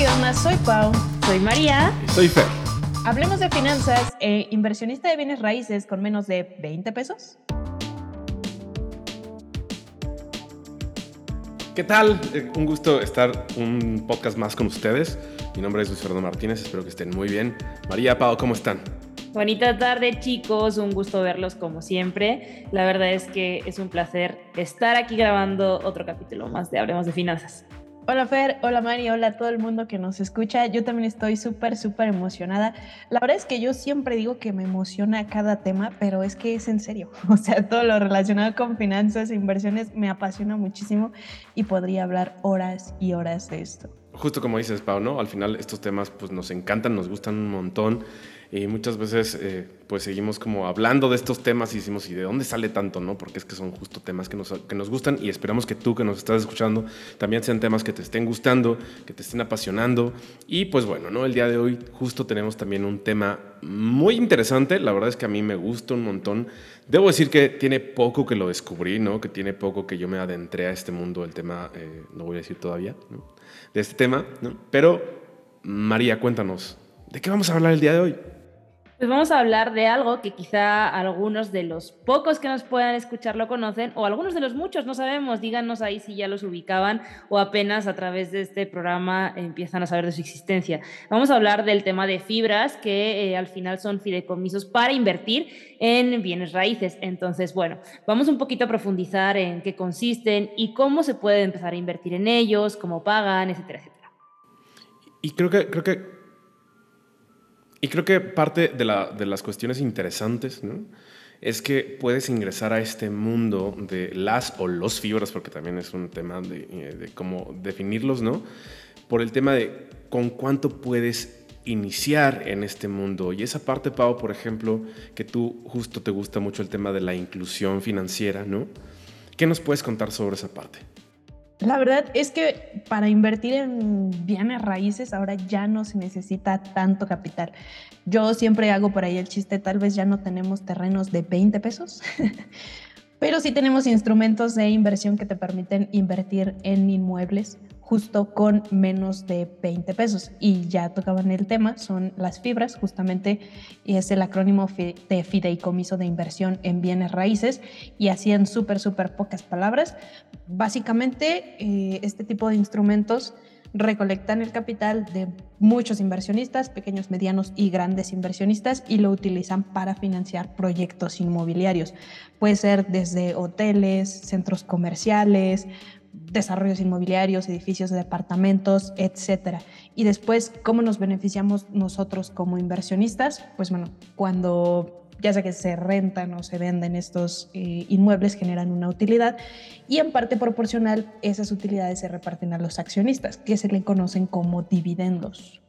¿qué onda? Soy Pau. Soy María. Y soy Fer. Hablemos de finanzas. Eh, ¿Inversionista de bienes raíces con menos de 20 pesos? ¿Qué tal? Eh, un gusto estar un podcast más con ustedes. Mi nombre es Luis Fernando Martínez, espero que estén muy bien. María, Pau, ¿cómo están? Bonita tarde chicos, un gusto verlos como siempre. La verdad es que es un placer estar aquí grabando otro capítulo más de Hablemos de Finanzas. Hola Fer, hola Mari, hola a todo el mundo que nos escucha. Yo también estoy súper, súper emocionada. La verdad es que yo siempre digo que me emociona cada tema, pero es que es en serio. O sea, todo lo relacionado con finanzas e inversiones me apasiona muchísimo y podría hablar horas y horas de esto. Justo como dices, Pau, ¿no? Al final estos temas pues nos encantan, nos gustan un montón y muchas veces eh, pues seguimos como hablando de estos temas y decimos, ¿y de dónde sale tanto? no Porque es que son justo temas que nos, que nos gustan y esperamos que tú que nos estás escuchando también sean temas que te estén gustando, que te estén apasionando. Y pues bueno, ¿no? el día de hoy justo tenemos también un tema muy interesante, la verdad es que a mí me gusta un montón. Debo decir que tiene poco que lo descubrí, ¿no? que tiene poco que yo me adentré a este mundo del tema, eh, no voy a decir todavía, ¿no? de este tema, ¿no? pero María, cuéntanos, ¿de qué vamos a hablar el día de hoy? Pues vamos a hablar de algo que quizá algunos de los pocos que nos puedan escuchar lo conocen, o algunos de los muchos, no sabemos, díganos ahí si ya los ubicaban o apenas a través de este programa empiezan a saber de su existencia. Vamos a hablar del tema de fibras, que eh, al final son fideicomisos para invertir en bienes raíces. Entonces, bueno, vamos un poquito a profundizar en qué consisten y cómo se puede empezar a invertir en ellos, cómo pagan, etcétera, etcétera. Y creo que, creo que y creo que parte de, la, de las cuestiones interesantes ¿no? es que puedes ingresar a este mundo de las o los fibras, porque también es un tema de, eh, de cómo definirlos, ¿no? Por el tema de con cuánto puedes iniciar en este mundo. Y esa parte, Pau, por ejemplo, que tú justo te gusta mucho el tema de la inclusión financiera, ¿no? ¿Qué nos puedes contar sobre esa parte? La verdad es que para invertir en bienes raíces ahora ya no se necesita tanto capital. Yo siempre hago por ahí el chiste, tal vez ya no tenemos terrenos de 20 pesos, pero sí tenemos instrumentos de inversión que te permiten invertir en inmuebles justo con menos de 20 pesos. Y ya tocaban el tema, son las fibras, justamente es el acrónimo de fideicomiso de inversión en bienes raíces. Y así en súper, súper pocas palabras, básicamente eh, este tipo de instrumentos recolectan el capital de muchos inversionistas, pequeños, medianos y grandes inversionistas, y lo utilizan para financiar proyectos inmobiliarios. Puede ser desde hoteles, centros comerciales, desarrollos inmobiliarios, edificios de departamentos, etcétera. Y después, ¿cómo nos beneficiamos nosotros como inversionistas? Pues bueno, cuando ya sea que se rentan o se venden estos eh, inmuebles, generan una utilidad y en parte proporcional esas utilidades se reparten a los accionistas, que se le conocen como dividendos.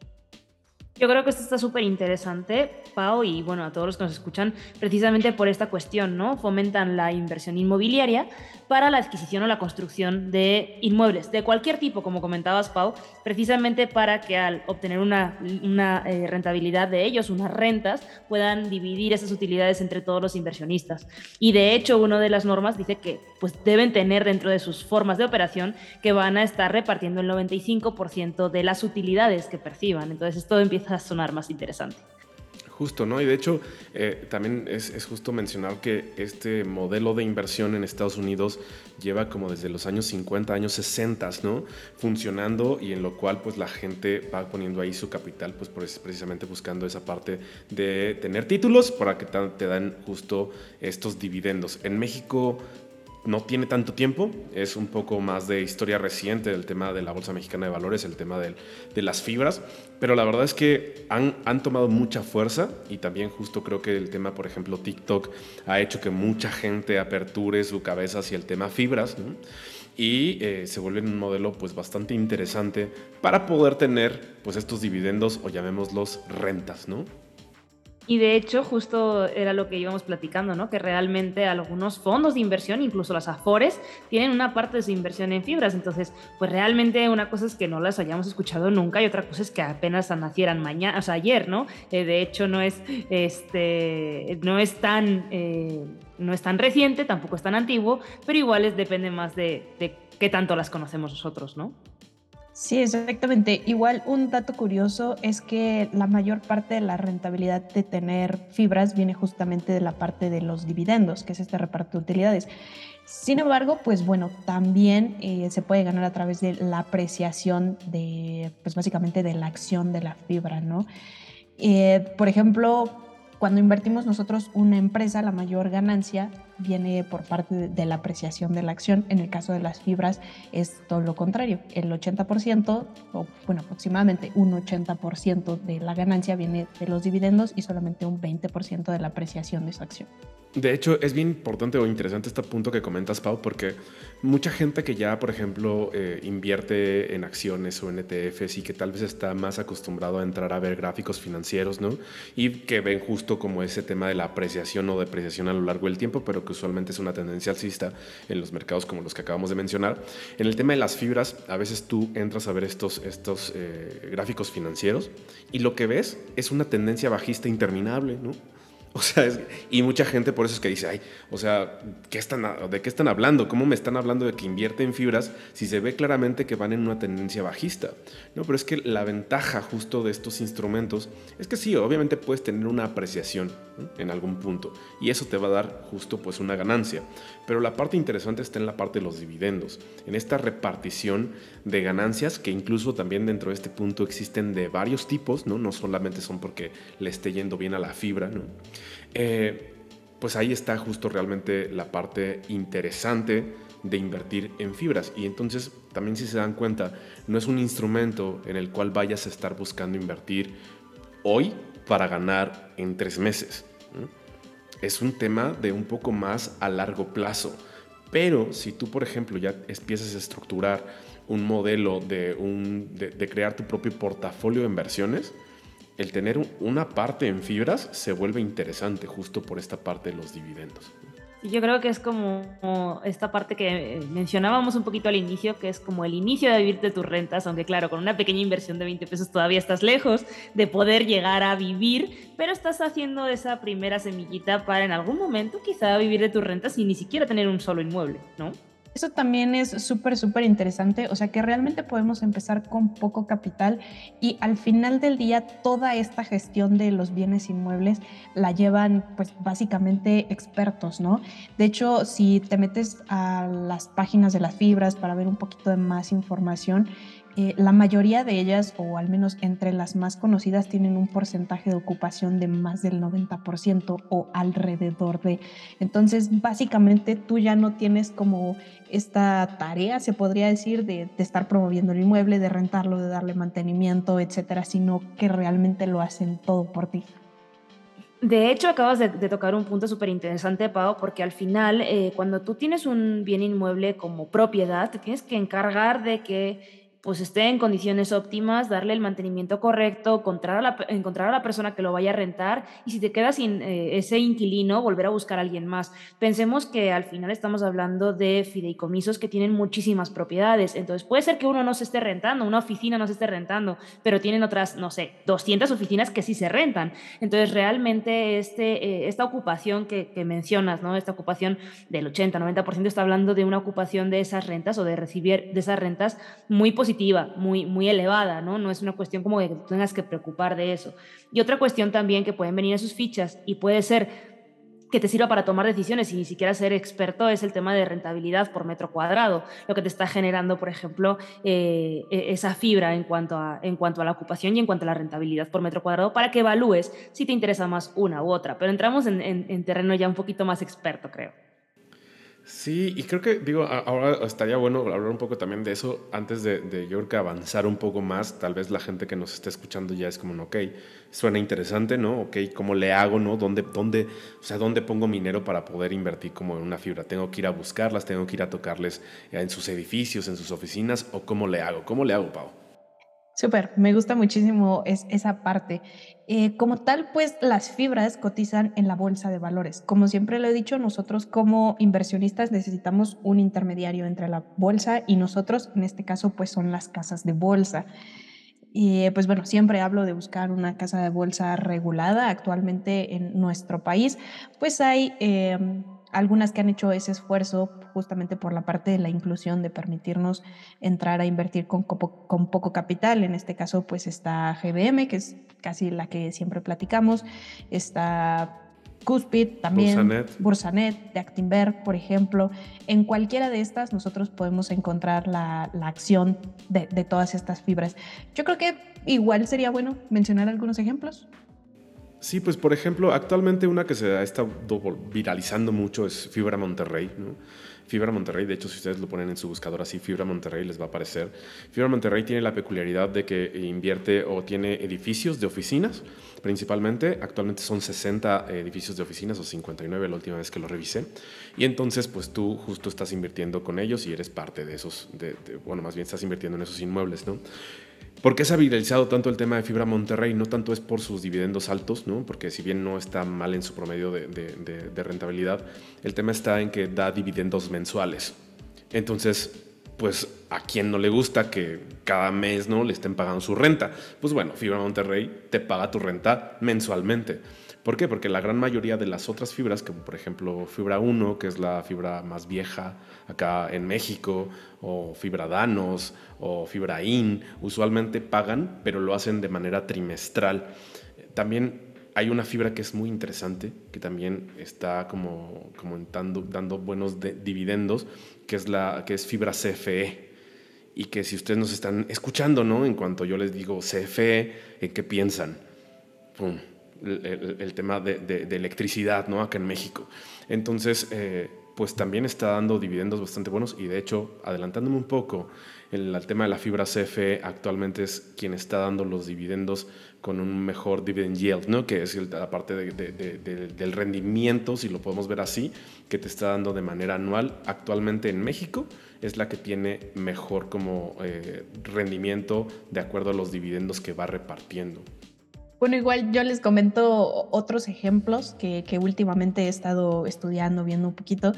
Yo creo que esto está súper interesante, Pau, y bueno, a todos los que nos escuchan, precisamente por esta cuestión, ¿no? Fomentan la inversión inmobiliaria para la adquisición o la construcción de inmuebles de cualquier tipo, como comentabas, Pau, precisamente para que al obtener una, una eh, rentabilidad de ellos, unas rentas, puedan dividir esas utilidades entre todos los inversionistas. Y de hecho, una de las normas dice que pues, deben tener dentro de sus formas de operación que van a estar repartiendo el 95% de las utilidades que perciban. Entonces, esto empieza sonar más interesante. Justo, ¿no? Y de hecho, eh, también es, justo mencionar que este modelo de inversión en Estados Unidos lleva como desde los años 50, años 60, ¿no? Funcionando y en lo cual pues la gente va poniendo ahí su capital, pues precisamente buscando esa parte de tener títulos para que te dan justo estos dividendos. En México no tiene tanto tiempo, es un poco más de historia reciente del tema de la Bolsa Mexicana de Valores, el tema de, las fibras, pero la verdad es que han, han, tomado mucha fuerza y también justo creo que el tema, por ejemplo, TikTok ha hecho que mucha gente aperture su cabeza hacia el tema fibras y eh, se vuelve un modelo pues bastante interesante para poder tener pues estos dividendos o llamémoslos rentas, ¿no? Y de hecho, justo era lo que íbamos platicando, ¿no? Que realmente algunos fondos de inversión, incluso las AFORES, tienen una parte de su inversión en fibras. Entonces, pues realmente una cosa es que no las hayamos escuchado nunca y otra cosa es que apenas nacieran mañana, o sea, ayer, ¿no? Eh, de hecho, no es, este, no es tan, eh, no es tan reciente, tampoco es tan antiguo, pero igual es, depende más de, de qué tanto las conocemos nosotros, ¿no? Sí, exactamente. Igual un dato curioso es que la mayor parte de la rentabilidad de tener fibras viene justamente de la parte de los dividendos, que es este reparto de utilidades. Sin embargo, pues bueno, también eh, se puede ganar a través de la apreciación de, pues básicamente de la acción de la fibra, ¿no? Eh, por ejemplo, cuando invertimos nosotros una empresa, la mayor ganancia viene por parte de la apreciación de la acción. En el caso de las fibras es todo lo contrario. El 80%, o bueno, aproximadamente un 80% de la ganancia viene de los dividendos y solamente un 20% de la apreciación de esa acción. De hecho, es bien importante o interesante este punto que comentas, Pau, porque mucha gente que ya, por ejemplo, eh, invierte en acciones o en ETFs y que tal vez está más acostumbrado a entrar a ver gráficos financieros, ¿no? Y que ven justo como ese tema de la apreciación o depreciación a lo largo del tiempo, pero que usualmente es una tendencia alcista en los mercados como los que acabamos de mencionar. En el tema de las fibras, a veces tú entras a ver estos, estos eh, gráficos financieros y lo que ves es una tendencia bajista interminable, ¿no? O sea, y mucha gente por eso es que dice, ay, o sea, ¿qué están, ¿de qué están hablando? ¿Cómo me están hablando de que invierte en fibras si se ve claramente que van en una tendencia bajista? No, pero es que la ventaja justo de estos instrumentos es que sí, obviamente puedes tener una apreciación en algún punto y eso te va a dar justo pues una ganancia. Pero la parte interesante está en la parte de los dividendos, en esta repartición de ganancias que incluso también dentro de este punto existen de varios tipos, ¿no? No solamente son porque le esté yendo bien a la fibra, ¿no? Eh, pues ahí está justo realmente la parte interesante de invertir en fibras. Y entonces también si se dan cuenta, no es un instrumento en el cual vayas a estar buscando invertir hoy para ganar en tres meses. Es un tema de un poco más a largo plazo. Pero si tú, por ejemplo, ya empiezas a estructurar un modelo de, un, de crear tu propio portafolio de inversiones, el tener una parte en fibras se vuelve interesante justo por esta parte de los dividendos. Yo creo que es como esta parte que mencionábamos un poquito al inicio, que es como el inicio de vivir de tus rentas, aunque claro, con una pequeña inversión de 20 pesos todavía estás lejos de poder llegar a vivir, pero estás haciendo esa primera semillita para en algún momento quizá vivir de tus rentas y ni siquiera tener un solo inmueble, ¿no? Eso también es súper, súper interesante, o sea que realmente podemos empezar con poco capital y al final del día toda esta gestión de los bienes inmuebles la llevan pues básicamente expertos, ¿no? De hecho, si te metes a las páginas de las fibras para ver un poquito de más información, eh, la mayoría de ellas, o al menos entre las más conocidas, tienen un porcentaje de ocupación de más del 90% o alrededor de. Entonces, básicamente tú ya no tienes como esta tarea, se podría decir, de, estar promoviendo el inmueble, de rentarlo, de darle mantenimiento, etcétera, sino que realmente lo hacen todo por ti. De hecho, acabas de, tocar un punto súper interesante, Pau, porque al final, eh, cuando tú tienes un bien inmueble como propiedad, te tienes que encargar de que pues esté en condiciones óptimas, darle el mantenimiento correcto, encontrar a la, encontrar a la persona que lo vaya a rentar y si te quedas sin eh, ese inquilino, volver a buscar a alguien más. Pensemos que al final estamos hablando de fideicomisos que tienen muchísimas propiedades, entonces puede ser que uno no se esté rentando, una oficina no se esté rentando, pero tienen otras, no sé, 200 oficinas que sí se rentan. Entonces realmente este, eh, esta ocupación que, mencionas, ¿no? esta ocupación del 80-90% está hablando de una ocupación de esas rentas o de recibir de esas rentas muy positiva muy, muy elevada, ¿no? No es una cuestión como que tengas que preocupar de eso. Y otra cuestión también que pueden venir a sus fichas y puede ser que te sirva para tomar decisiones y ni siquiera ser experto es el tema de rentabilidad por metro cuadrado, lo que te está generando, por ejemplo, eh, e, esa fibra en cuanto, a, en cuanto a la ocupación y en cuanto a la rentabilidad por metro cuadrado para que evalúes si te interesa más una u otra. Pero entramos en, en terreno ya un poquito más experto, creo. Sí, y creo que, digo, ahora estaría bueno hablar un poco también de eso antes de, de yo creo que avanzar un poco más. Tal vez la gente que nos está escuchando ya es como, ok, suena interesante, ¿no? Ok, ¿cómo le hago, no? ¿Dónde, dónde, o sea, ¿dónde pongo mi dinero para poder invertir como en una fibra? ¿Tengo que ir a buscarlas? ¿Tengo que ir a tocarles en sus edificios, en sus oficinas? ¿O cómo le hago? ¿Cómo le hago, Pau? Súper, me gusta muchísimo es, esa parte. Eh, como tal, pues las fibras cotizan en la bolsa de valores. Como siempre lo he dicho, nosotros como inversionistas necesitamos un intermediario entre la bolsa y nosotros, en este caso, pues son las casas de bolsa. Y pues bueno, siempre hablo de buscar una casa de bolsa regulada. Actualmente en nuestro país, pues hay... Em, algunas que han hecho ese esfuerzo justamente por la parte de la inclusión, de permitirnos entrar a invertir con, con poco capital. En este caso, pues está GBM, que es casi la que siempre platicamos, está Cuspid también, Bursanet. Bursanet, de Actinberg, por ejemplo. En cualquiera de estas nosotros podemos encontrar la, la acción de, de, todas estas fibras. Yo creo que igual sería bueno mencionar algunos ejemplos. Sí, pues por ejemplo, actualmente una que se ha estado viralizando mucho es Fibra Monterrey. ¿no? Fibra Monterrey, de hecho, si ustedes lo ponen en su buscador así, Fibra Monterrey les va a aparecer. Fibra Monterrey tiene la peculiaridad de que invierte o tiene edificios de oficinas, principalmente. Actualmente son 60 edificios de oficinas o 59 la última vez que lo revisé. Y entonces, pues tú justo estás invirtiendo con ellos y eres parte de esos, bueno, más bien estás invirtiendo en esos inmuebles, ¿no? ¿Por qué se ha viralizado tanto el tema de Fibra Monterrey? No tanto es por sus dividendos altos, ¿no? porque si bien no está mal en su promedio de, rentabilidad, el tema está en que da dividendos mensuales. Entonces, pues a quien no le gusta que cada mes no le estén pagando su renta. Pues bueno, Fibra Monterrey te paga tu renta mensualmente. ¿Por qué? Porque la gran mayoría de las otras fibras, como por ejemplo Fibra 1, que es la fibra más vieja acá en México, o Fibra Danos, o Fibra IN, usualmente pagan, pero lo hacen de manera trimestral. También hay una fibra que es muy interesante, que también está como, como dando, dando buenos dividendos, que es, la, que es fibra CFE. Y que si ustedes nos están escuchando, ¿no? En cuanto yo les digo CFE, ¿en qué piensan? ¡Pum! El, tema de, electricidad, ¿no? Acá en México. Entonces, eh, pues también está dando dividendos bastante buenos y de hecho, adelantándome un poco, el, el, tema de la fibra CFE actualmente es quien está dando los dividendos con un mejor dividend yield, ¿no? que es la parte del rendimiento, si lo podemos ver así, que te está dando de manera anual. Actualmente en México es la que tiene mejor como eh, rendimiento de acuerdo a los dividendos que va repartiendo. Bueno, igual yo les comento otros ejemplos que, últimamente he estado estudiando, viendo un poquito.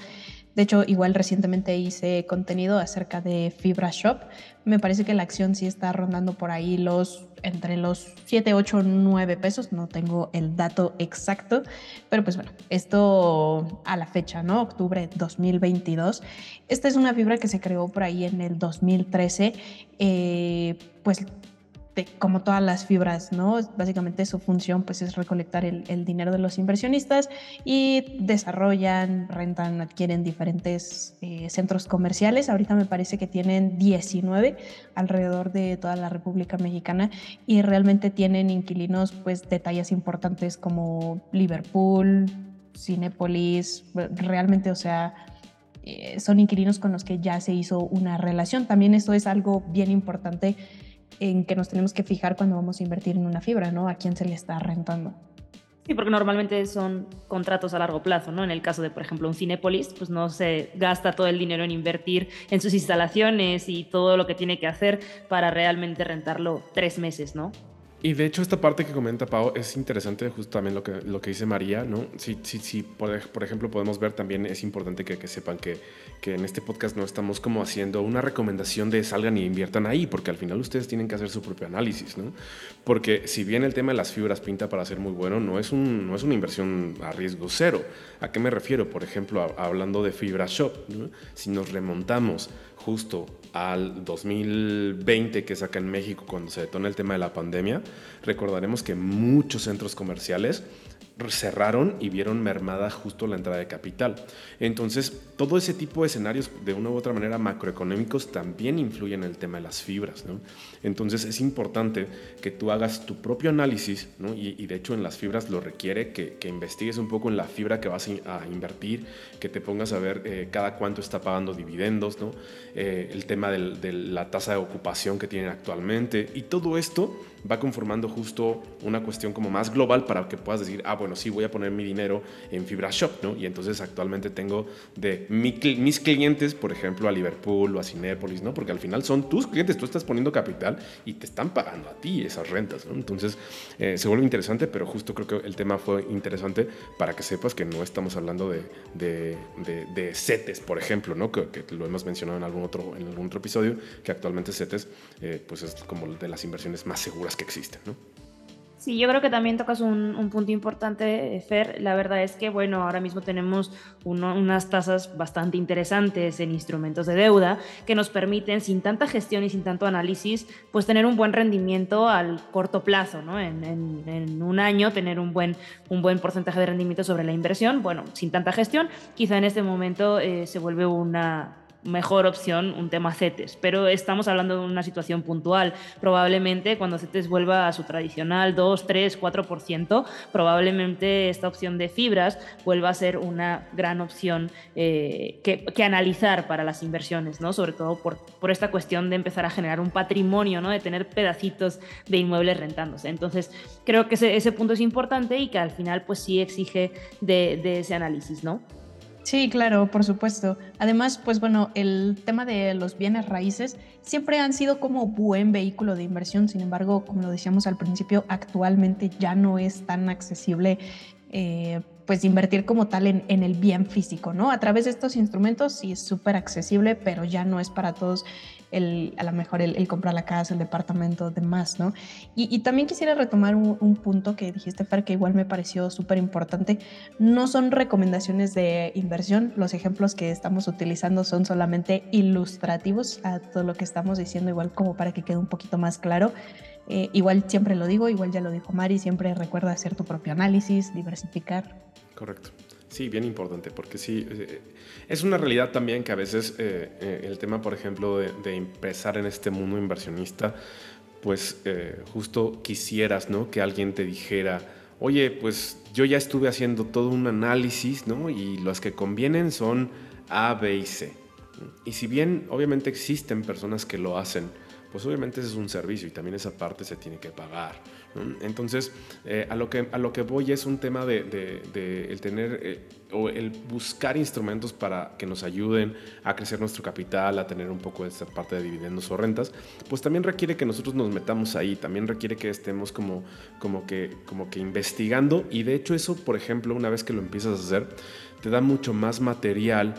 De hecho, igual recientemente hice contenido acerca de Fibra Shop. Me parece que la acción sí está rondando por ahí los entre los 7, 8, 9 pesos. No tengo el dato exacto, pero pues bueno, esto a la fecha, ¿no? Octubre 2022. Esta es una fibra que se creó por ahí en el 2013. Eh, pues como todas las fibras, ¿no? Básicamente su función pues es recolectar el, dinero de los inversionistas y desarrollan, rentan, adquieren diferentes eh, centros comerciales. Ahorita me parece que tienen 19 alrededor de toda la República Mexicana y realmente tienen inquilinos pues de tallas importantes como Liverpool, Cinepolis, realmente, o sea, eh, son inquilinos con los que ya se hizo una relación. También esto es algo bien importante en que nos tenemos que fijar cuando vamos a invertir en una fibra, ¿no? A quién se le está rentando. Sí, porque normalmente son contratos a largo plazo, ¿no? En el caso de, por ejemplo, un Cinépolis, pues no se gasta todo el dinero en invertir en sus instalaciones y todo lo que tiene que hacer para realmente rentarlo tres meses, ¿no? Y de hecho esta parte que comenta Pau es interesante, justo también lo que, lo que dice María, ¿no? Sí, sí, sí, por, por ejemplo podemos ver también, es importante que, que sepan que, que, en este podcast no estamos como haciendo una recomendación de salgan y inviertan ahí, porque al final ustedes tienen que hacer su propio análisis, ¿no? Porque si bien el tema de las fibras pinta para ser muy bueno, no es, un, no es una inversión a riesgo cero. ¿A qué me refiero? Por ejemplo, hablando de Fibra Shop, ¿no? si nos remontamos justo al 2020 que es acá en México cuando se detona el tema de la pandemia, recordaremos que muchos centros comerciales cerraron y vieron mermada justo la entrada de capital. Entonces, todo ese tipo de escenarios, de una u otra manera macroeconómicos, también influyen en el tema de las fibras. Entonces, es importante que tú hagas tu propio análisis, y, de hecho en las fibras lo requiere que, investigues un poco en la fibra que vas a invertir, que te pongas a ver eh, cada cuánto está pagando dividendos. Eh, el tema de la tasa de ocupación que tienen actualmente, y todo esto va conformando justo una cuestión como más global para que puedas decir, ah, bueno, sí, voy a poner mi dinero en Fibra Shop, ¿no? Y entonces actualmente tengo de mis clientes, por ejemplo, a Liverpool o a Cinépolis, ¿no? Porque al final son tus clientes, tú estás poniendo capital y te están pagando a ti esas rentas, ¿no? Entonces eh, se vuelve interesante, pero justo creo que el tema fue interesante para que sepas que no estamos hablando de, de, de, CETES, por ejemplo, ¿no? Que, lo hemos mencionado en algún otro, en algún otro episodio, que actualmente CETES, eh, pues es como de las inversiones más seguras que existen. Sí, yo creo que también tocas un, punto importante, Fer. La verdad es que, bueno, ahora mismo tenemos unas tasas bastante interesantes en instrumentos de deuda que nos permiten, sin tanta gestión y sin tanto análisis, pues tener un buen rendimiento al corto plazo, ¿no? En, un año tener un buen, un buen porcentaje de rendimiento sobre la inversión. Bueno, sin tanta gestión, quizá en este momento eh, se vuelve una, mejor opción un tema CETES, pero estamos hablando de una situación puntual. Probablemente cuando CETES vuelva a su tradicional 2, 3, 4%, probablemente esta opción de fibras vuelva a ser una gran opción eh, que, analizar para las inversiones, ¿no? sobre todo por, por, esta cuestión de empezar a generar un patrimonio, ¿no? de tener pedacitos de inmuebles rentándose. Entonces, creo que ese, punto es importante y que al final pues sí exige de, de ese análisis. ¿no? Sí, claro, por supuesto. Además, pues bueno, el tema de los bienes raíces siempre han sido como buen vehículo de inversión, sin embargo, como lo decíamos al principio, actualmente ya no es tan accesible. Eh, pues invertir como tal en, en, el bien físico, ¿no? A través de estos instrumentos sí es súper accesible, pero ya no es para todos el, a lo mejor el, comprar la casa, el departamento, demás, ¿no? Y, también quisiera retomar un, punto que dijiste, Fer, que igual me pareció súper importante. No son recomendaciones de inversión, los ejemplos que estamos utilizando son solamente ilustrativos a todo lo que estamos diciendo, igual como para que quede un poquito más claro. Eh, igual siempre lo digo, igual ya lo dijo Mari, siempre recuerda hacer tu propio análisis, diversificar. Correcto. Sí, bien importante, porque sí, eh, es una realidad también que a veces eh, eh, el tema, por ejemplo, de, empezar en este mundo inversionista, pues justo quisieras, ¿no? Que alguien te dijera, oye, pues yo ya estuve haciendo todo un análisis, ¿no? Y los que convienen son A, B y C. Y si bien obviamente existen personas que lo hacen, pues obviamente ese es un servicio y también esa parte se tiene que pagar. Entonces, eh, a, lo que, a lo que voy es un tema de, el tener eh, o el buscar instrumentos para que nos ayuden a crecer nuestro capital, a tener un poco de esta parte de dividendos o rentas, pues también requiere que nosotros nos metamos ahí, también requiere que estemos como, como, que, como que investigando y de hecho eso, por ejemplo, una vez que lo empiezas a hacer, te da mucho más material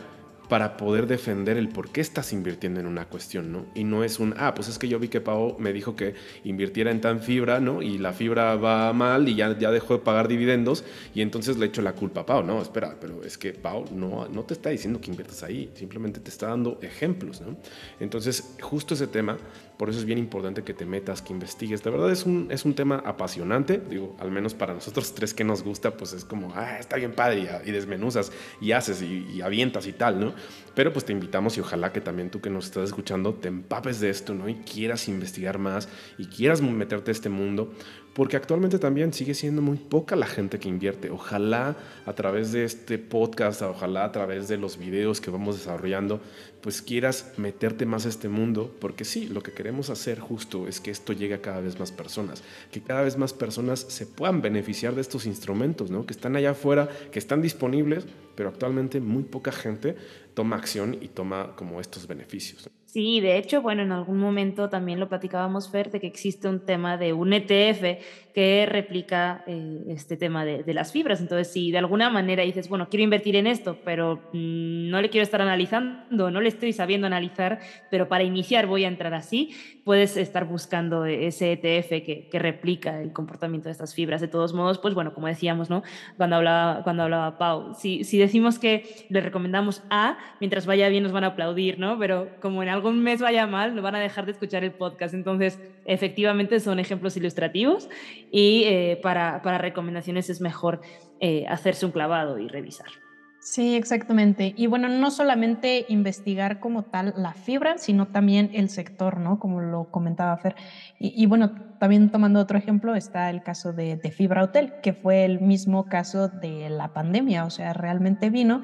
para poder defender el por qué estás invirtiendo en una cuestión, ¿no? Y no es un, ah, pues es que yo vi que Pau me dijo que invirtiera en tan fibra, ¿no? Y la fibra va mal y ya, ya dejó de pagar dividendos y entonces le echo la culpa a Pau. No, espera, pero es que Pau no, no te está diciendo que inviertas ahí, simplemente te está dando ejemplos, ¿no? Entonces, justo ese tema por eso es bien importante que te metas, que investigues. De verdad es un, es un tema apasionante, digo, al menos para nosotros tres que nos gusta, pues es como, ah, está bien padre, y, desmenuzas y haces y, y, avientas y tal, ¿no? Pero pues te invitamos y ojalá que también tú que nos estás escuchando te empapes de esto, ¿no? Y quieras investigar más y quieras meterte a este mundo, porque actualmente también sigue siendo muy poca la gente que invierte. Ojalá a través de este podcast, ojalá a través de los videos que vamos desarrollando, pues quieras meterte más a este mundo, porque sí, lo que queremos hacer justo es que esto llegue a cada vez más personas, que cada vez más personas se puedan beneficiar de estos instrumentos, ¿no? Que están allá afuera, que están disponibles, pero actualmente muy poca gente toma acción y toma como estos beneficios. Sí, de hecho, bueno, en algún momento también lo platicábamos, Fer, de que existe un tema de un ETF que replica eh, este tema de, las fibras. Entonces, si de alguna manera dices, bueno, quiero invertir en esto, pero no le quiero estar analizando, no le estoy sabiendo analizar, pero para iniciar voy a entrar así, puedes estar buscando ese ETF que, replica el comportamiento de estas fibras. De todos modos, pues bueno, como decíamos, ¿no? Cuando hablaba, cuando hablaba Pau, si, si decimos que le recomendamos A, mientras vaya bien nos van a aplaudir, ¿no? Pero como en algo un mes vaya mal, no van a dejar de escuchar el podcast. Entonces, efectivamente son ejemplos ilustrativos y eh, para, para, recomendaciones es mejor eh, hacerse un clavado y revisar. Sí, exactamente. Y bueno, no solamente investigar como tal la fibra, sino también el sector, ¿no? Como lo comentaba Fer. Y, bueno, también tomando otro ejemplo está el caso de, de, Fibra Hotel, que fue el mismo caso de la pandemia, o sea, realmente vino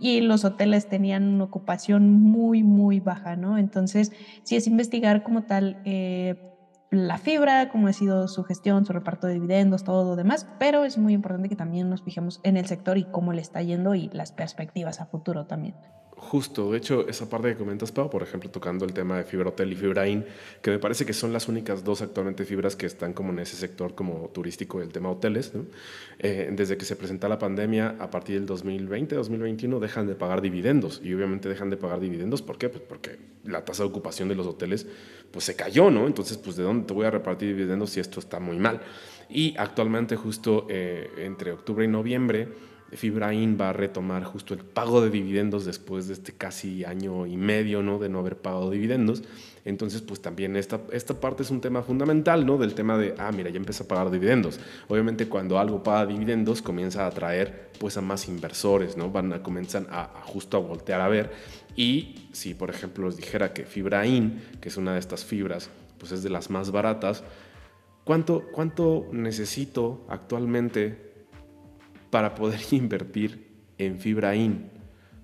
y los hoteles tenían una ocupación muy, muy baja, ¿no? Entonces, sí es investigar como tal. Eh, la fibra, cómo ha sido su gestión, su reparto de dividendos, todo lo demás, pero es muy importante que también nos fijemos en el sector y cómo le está yendo y las perspectivas a futuro también. Justo, de hecho, esa parte que comentas, Pau, por ejemplo, tocando el tema de fibra hotel y fibra in, que me parece que son las únicas dos actualmente fibras que están como en ese sector como turístico del tema hoteles. Eh, desde que se presenta la pandemia, a partir del 2020, 2021, dejan de pagar dividendos. Y obviamente dejan de pagar dividendos, ¿por qué? Pues porque la tasa de ocupación de los hoteles pues se cayó, ¿no? Entonces, pues ¿de dónde te voy a repartir dividendos si esto está muy mal? Y actualmente, justo eh, entre octubre y noviembre, Fibrain va a retomar justo el pago de dividendos después de este casi año y medio ¿no? de no haber pagado dividendos. Entonces, pues también esta, esta parte es un tema fundamental, ¿no? Del tema de, ah, mira, ya empieza a pagar dividendos. Obviamente cuando algo paga dividendos comienza a atraer pues a más inversores, ¿no? Van a comenzar a, justo a voltear a ver. Y si, por ejemplo, os dijera que Fibrain, que es una de estas fibras, pues es de las más baratas, ¿cuánto, cuánto necesito actualmente para poder invertir en fibra in?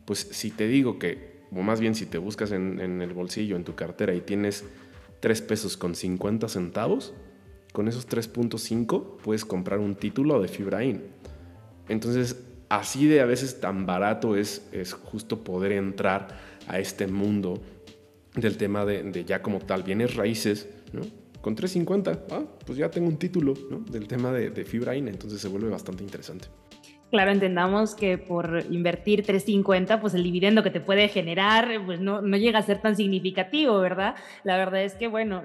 Pues si te digo que, o más bien si te buscas en, el bolsillo, en tu cartera y tienes 3 pesos con 50 centavos, con esos 3.5 puedes comprar un título de fibra in. Entonces, así de a veces tan barato es, es justo poder entrar a este mundo del tema de, ya como tal, bienes raíces, ¿no? Con 3.50, ah, pues ya tengo un título del tema de, de fibra entonces se vuelve bastante interesante. Claro, entendamos que por invertir 350, pues el dividendo que te puede generar, pues no, no, llega a ser tan significativo, ¿verdad? La verdad es que, bueno,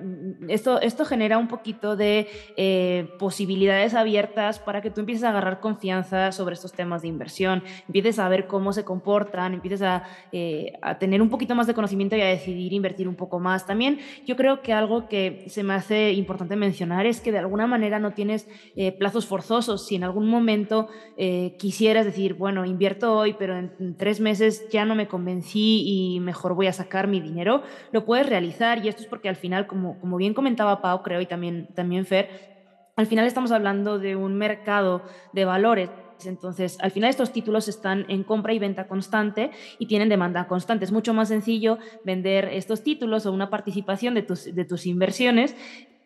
esto, esto genera un poquito de eh, posibilidades abiertas para que tú empieces a agarrar confianza sobre estos temas de inversión, empieces a ver cómo se comportan, empieces a, eh, a tener un poquito más de conocimiento y a decidir invertir un poco más. También yo creo que algo que se me hace importante mencionar es que de alguna manera no tienes eh, plazos forzosos. Si en algún momento quisieras decir, bueno, invierto hoy, pero en tres meses ya no me convencí y mejor voy a sacar mi dinero, lo puedes realizar. Y esto es porque al final, como, como bien comentaba Pau, creo, y también, también Fer, al final estamos hablando de un mercado de valores. Entonces, al final estos títulos están en compra y venta constante y tienen demanda constante. Es mucho más sencillo vender estos títulos o una participación de tus, de tus inversiones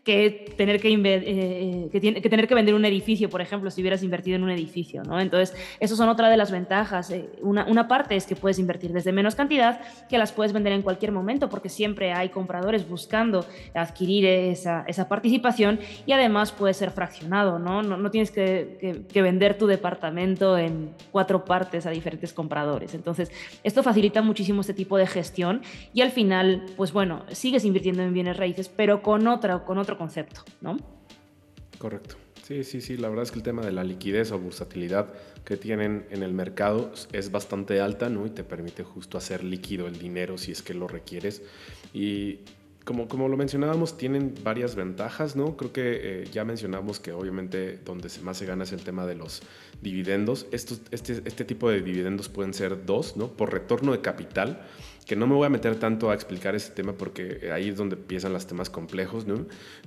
que tener que, eh, que, tiene, que, tener que vender un edificio, por ejemplo, si hubieras invertido en un edificio. ¿no? Entonces, eso son otra de las ventajas. Eh, una, una, parte es que puedes invertir desde menos cantidad, que las puedes vender en cualquier momento, porque siempre hay compradores buscando adquirir esa, esa participación y además puede ser fraccionado. No, no, no tienes que, que, vender tu departamento en cuatro partes a diferentes compradores. Entonces, esto facilita muchísimo este tipo de gestión y al final, pues bueno, sigues invirtiendo en bienes raíces, pero con, otra, con otro concepto, ¿no? Correcto. Sí, sí, sí, la verdad es que el tema de la liquidez o bursatilidad que tienen en el mercado es bastante alta, ¿no? Y te permite justo hacer líquido el dinero si es que lo requieres. Y como, como lo mencionábamos, tienen varias ventajas, ¿no? Creo que eh, ya mencionamos que obviamente donde más se gana es el tema de los dividendos. Estos, este, este tipo de dividendos pueden ser dos, ¿no? Por retorno de capital que no me voy a meter tanto a explicar ese tema porque ahí es donde empiezan los temas complejos, ¿no?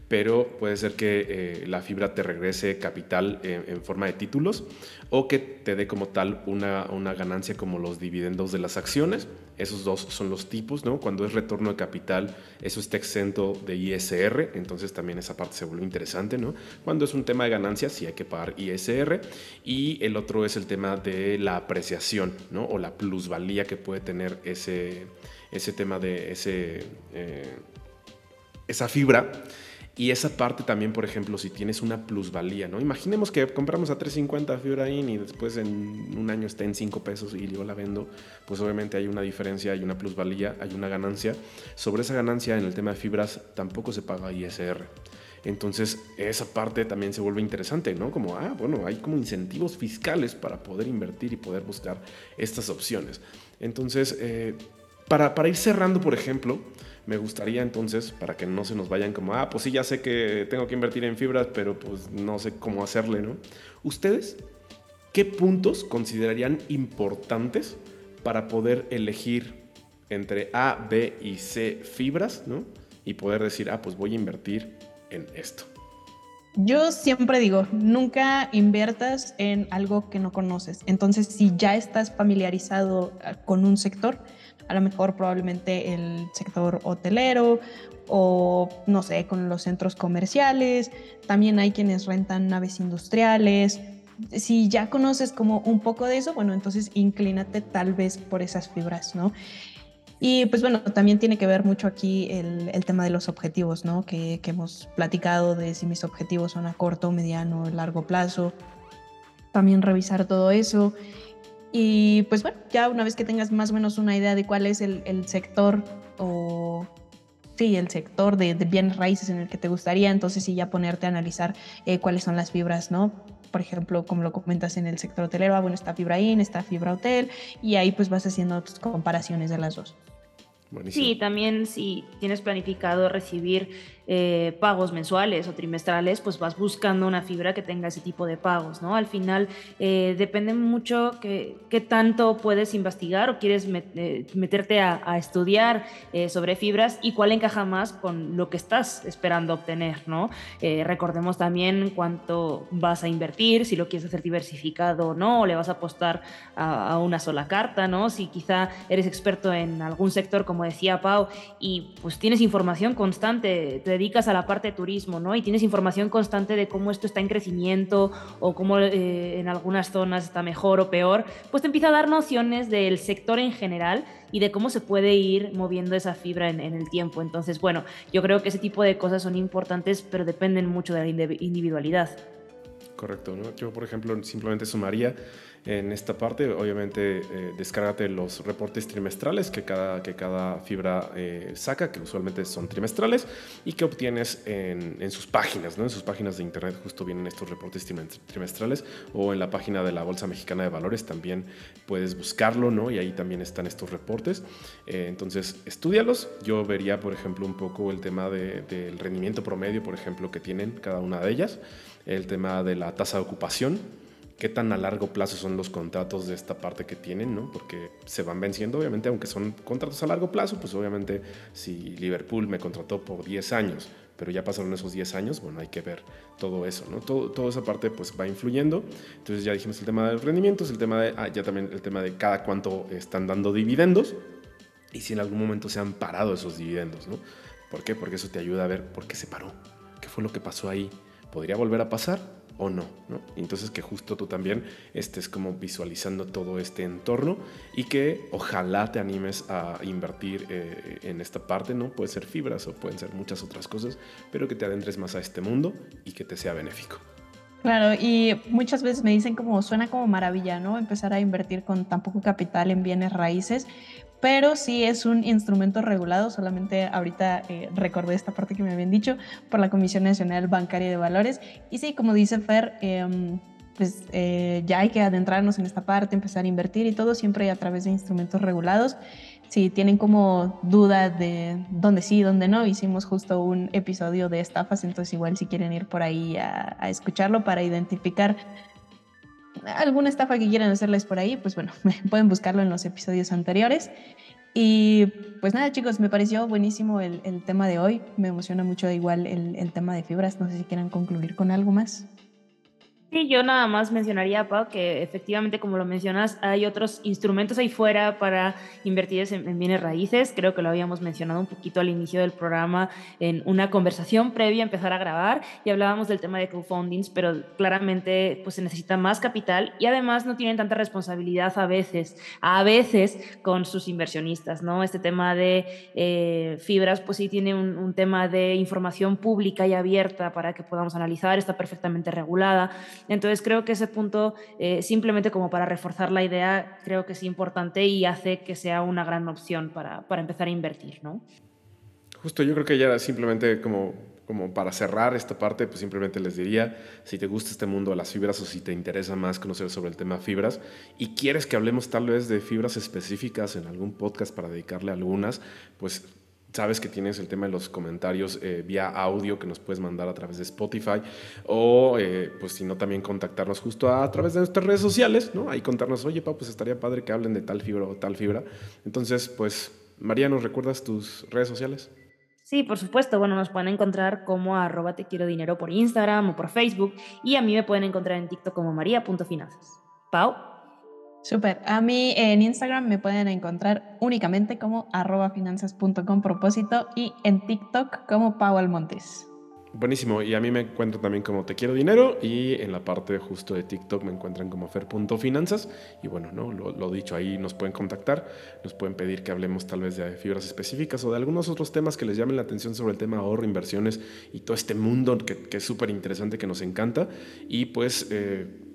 Pero puede ser que eh, la fibra te regrese capital en, forma de títulos o que te dé como tal una, una ganancia como los dividendos de las acciones. Esos dos son los tipos, ¿no? Cuando es retorno de capital, eso está exento de ISR, entonces también esa parte se vuelve interesante, ¿no? Cuando es un tema de ganancias, sí hay que pagar ISR. Y el otro es el tema de la apreciación, ¿no? O la plusvalía que puede tener ese, ese tema de ese, eh, esa fibra. Y esa parte también, por ejemplo, si tienes una plusvalía, ¿no? Imaginemos que compramos a 3.50 fibra in y después en un año está en 5 pesos y yo la vendo, pues obviamente hay una diferencia, hay una plusvalía, hay una ganancia. Sobre esa ganancia en el tema de fibras tampoco se paga ISR. Entonces, esa parte también se vuelve interesante, ¿no? Como, ah, bueno, hay como incentivos fiscales para poder invertir y poder buscar estas opciones. Entonces, eh, para, para ir cerrando, por ejemplo, me gustaría entonces, para que no se nos vayan como, ah, pues sí, ya sé que tengo que invertir en fibras, pero pues no sé cómo hacerle, ¿no? ¿Ustedes qué puntos considerarían importantes para poder elegir entre A, B y C fibras, ¿no? Y poder decir, ah, pues voy a invertir en esto. Yo siempre digo, nunca inviertas en algo que no conoces. Entonces, si ya estás familiarizado ah, con un sector, a lo mejor probablemente el sector hotelero o no sé, con los centros comerciales. También hay quienes rentan naves industriales. si ya conoces como un poco de eso, bueno, entonces inclínate tal vez por esas fibras, ¿no? Y pues bueno, también tiene que ver mucho aquí el, el tema de los objetivos, ¿no? Que, que, hemos platicado de si mis objetivos son a corto, mediano, largo plazo. También revisar todo eso. Y pues bueno, ya una vez que tengas más o menos una idea de cuál es el, el sector o sí, el sector de, de, bienes raíces en el que te gustaría, entonces sí ya ponerte a analizar eh, cuáles son las fibras, ¿no? Por ejemplo, como lo comentas en el sector hotelero, ah, bueno, está fibra in, está fibra hotel, y ahí pues vas haciendo tus comparaciones de las dos. Buenísimo. Sí, también si tienes planificado recibir eh, pagos mensuales o trimestrales, pues vas buscando una fibra que tenga ese tipo de pagos, ¿no? Al final eh, depende mucho qué tanto puedes investigar o quieres met, eh, meterte a, a estudiar eh, sobre fibras y cuál encaja más con lo que estás esperando obtener, ¿no? Eh, recordemos también cuánto vas a invertir, si lo quieres hacer diversificado o no, o le vas a apostar a, a una sola carta, ¿no? Si quizá eres experto en algún sector, como decía Pau, y pues tienes información constante, te dedicas a la parte de turismo, ¿no? Y tienes información constante de cómo esto está en crecimiento o cómo eh, en algunas zonas está mejor o peor, pues te empieza a dar nociones del sector en general y de cómo se puede ir moviendo esa fibra en, en, el tiempo. Entonces, bueno, yo creo que ese tipo de cosas son importantes, pero dependen mucho de la individualidad. Correcto, ¿no? Yo, por ejemplo, simplemente sumaría en esta parte. Obviamente, eh, descárgate los reportes trimestrales que cada, que cada fibra eh, saca, que usualmente son trimestrales, y que obtienes en, en, sus páginas, ¿no? En sus páginas de internet justo vienen estos reportes trimestrales, o en la página de la Bolsa Mexicana de Valores también puedes buscarlo, ¿no? Y ahí también están estos reportes. Eh, entonces, estudialos. Yo vería, por ejemplo, un poco el tema de, del rendimiento promedio, por ejemplo, que tienen cada una de ellas, el tema de la tasa de ocupación, qué tan a largo plazo son los contratos de esta parte que tienen, ¿no? Porque se van venciendo, obviamente, aunque son contratos a largo plazo, pues obviamente si Liverpool me contrató por 10 años, pero ya pasaron esos 10 años, bueno, hay que ver todo eso, ¿no? Todo, toda esa parte pues va influyendo. Entonces ya dijimos el tema de los rendimientos, el tema de, ah, ya también el tema de cada cuánto están dando dividendos y si en algún momento se han parado esos dividendos, ¿no? ¿Por qué? Porque eso te ayuda a ver por qué se paró, qué fue lo que pasó ahí. ¿Podría volver a pasar? O no, ¿no? Entonces que justo tú también estés como visualizando todo este entorno y que ojalá te animes a invertir eh, en esta parte, ¿no? Puede ser fibras o pueden ser muchas otras cosas, pero que te adentres más a este mundo y que te sea benéfico. Claro, y muchas veces me dicen como suena como maravilla, ¿no? Empezar a invertir con tan poco capital en bienes raíces, pero sí es un instrumento regulado, solamente ahorita eh, recordé esta parte que me habían dicho, por la Comisión Nacional Bancaria de Valores. Y sí, como dice Fer, eh, pues eh, ya hay que adentrarnos en esta parte, empezar a invertir y todo siempre a través de instrumentos regulados. Si tienen como dudas de dónde sí, dónde no, hicimos justo un episodio de estafas, entonces igual si quieren ir por ahí a, a escucharlo para identificar alguna estafa que quieran hacerles por ahí, pues bueno, pueden buscarlo en los episodios anteriores. Y pues nada, chicos, me pareció buenísimo el, el tema de hoy. Me emociona mucho igual el, el, tema de fibras. No sé si quieran concluir con algo más. Sí, yo nada más mencionaría, Pau, que efectivamente, como lo mencionas, hay otros instrumentos ahí fuera para invertir en, en, bienes raíces. Creo que lo habíamos mencionado un poquito al inicio del programa en una conversación previa a empezar a grabar y hablábamos del tema de crowdfundings, pero claramente pues se necesita más capital y además no tienen tanta responsabilidad a veces, a veces con sus inversionistas, ¿no? Este tema de eh, fibras, pues sí tiene un tema de información pública y abierta para que podamos analizar, está perfectamente regulada entonces creo que ese punto, eh, simplemente como para reforzar la idea, creo que es importante y hace que sea una gran opción para, para empezar a invertir, ¿no? Justo, yo creo que ya simplemente como, como para cerrar esta parte, pues simplemente les diría, si te gusta este mundo de las fibras o si te interesa más conocer sobre el tema fibras y quieres que hablemos tal vez de fibras específicas en algún podcast para dedicarle algunas, pues Sabes que tienes el tema de los comentarios eh, vía audio que nos puedes mandar a través de Spotify o, eh, pues si no, también contactarnos justo a, a, través de nuestras redes sociales, ¿no? Ahí contarnos, oye, pa, pues estaría padre que hablen de tal fibra o tal fibra. Entonces, pues, María, ¿nos recuerdas tus redes sociales? Sí, por supuesto. Bueno, nos pueden encontrar como arroba te quiero dinero por Instagram o por Facebook y a mí me pueden encontrar en TikTok como maría.finanzas. Pau. Súper. A mí en Instagram me pueden encontrar únicamente como arroba finanzas.com propósito y en TikTok como Pau Almontes. Buenísimo, y a mí me encuentro también como Te Quiero Dinero y en la parte justo de TikTok me encuentran como Fer.finanzas y bueno, ¿no? Lo, lo, dicho, ahí nos pueden contactar, nos pueden pedir que hablemos tal vez de fibras específicas o de algunos otros temas que les llamen la atención sobre el tema ahorro, inversiones y todo este mundo que, que es súper interesante, que nos encanta y pues... Eh,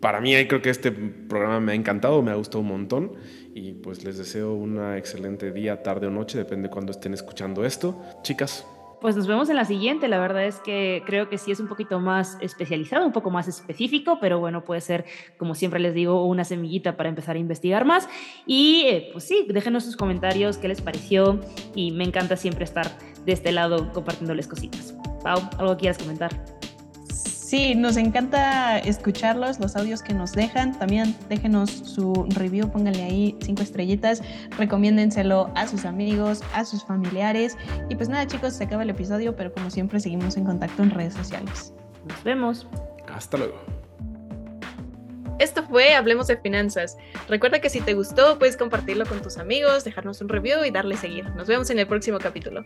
para mí creo que este programa me ha encantado, me ha gustado un montón y pues les deseo una excelente día, tarde o noche, depende de cuando estén escuchando esto. Chicas, pues nos vemos en la siguiente. La verdad es que creo que sí es un poquito más especializado, un poco más específico, pero bueno, puede ser, como siempre les digo, una semillita para empezar a investigar más. Y eh, pues sí, déjenos sus comentarios, qué les pareció. Y me encanta siempre estar de este lado compartiéndoles cositas. Pau, ¿algo quieras comentar? Sí, nos encanta escucharlos, los audios que nos dejan. También déjenos su review, pónganle ahí cinco estrellitas, recomiéndenselo a sus amigos, a sus familiares. Y pues nada, chicos, se acaba el episodio, pero como siempre seguimos en contacto en redes sociales. Nos vemos. Hasta luego. Esto fue Hablemos de Finanzas. Recuerda que si te gustó, puedes compartirlo con tus amigos, dejarnos un review y darle seguir. Nos vemos en el próximo capítulo.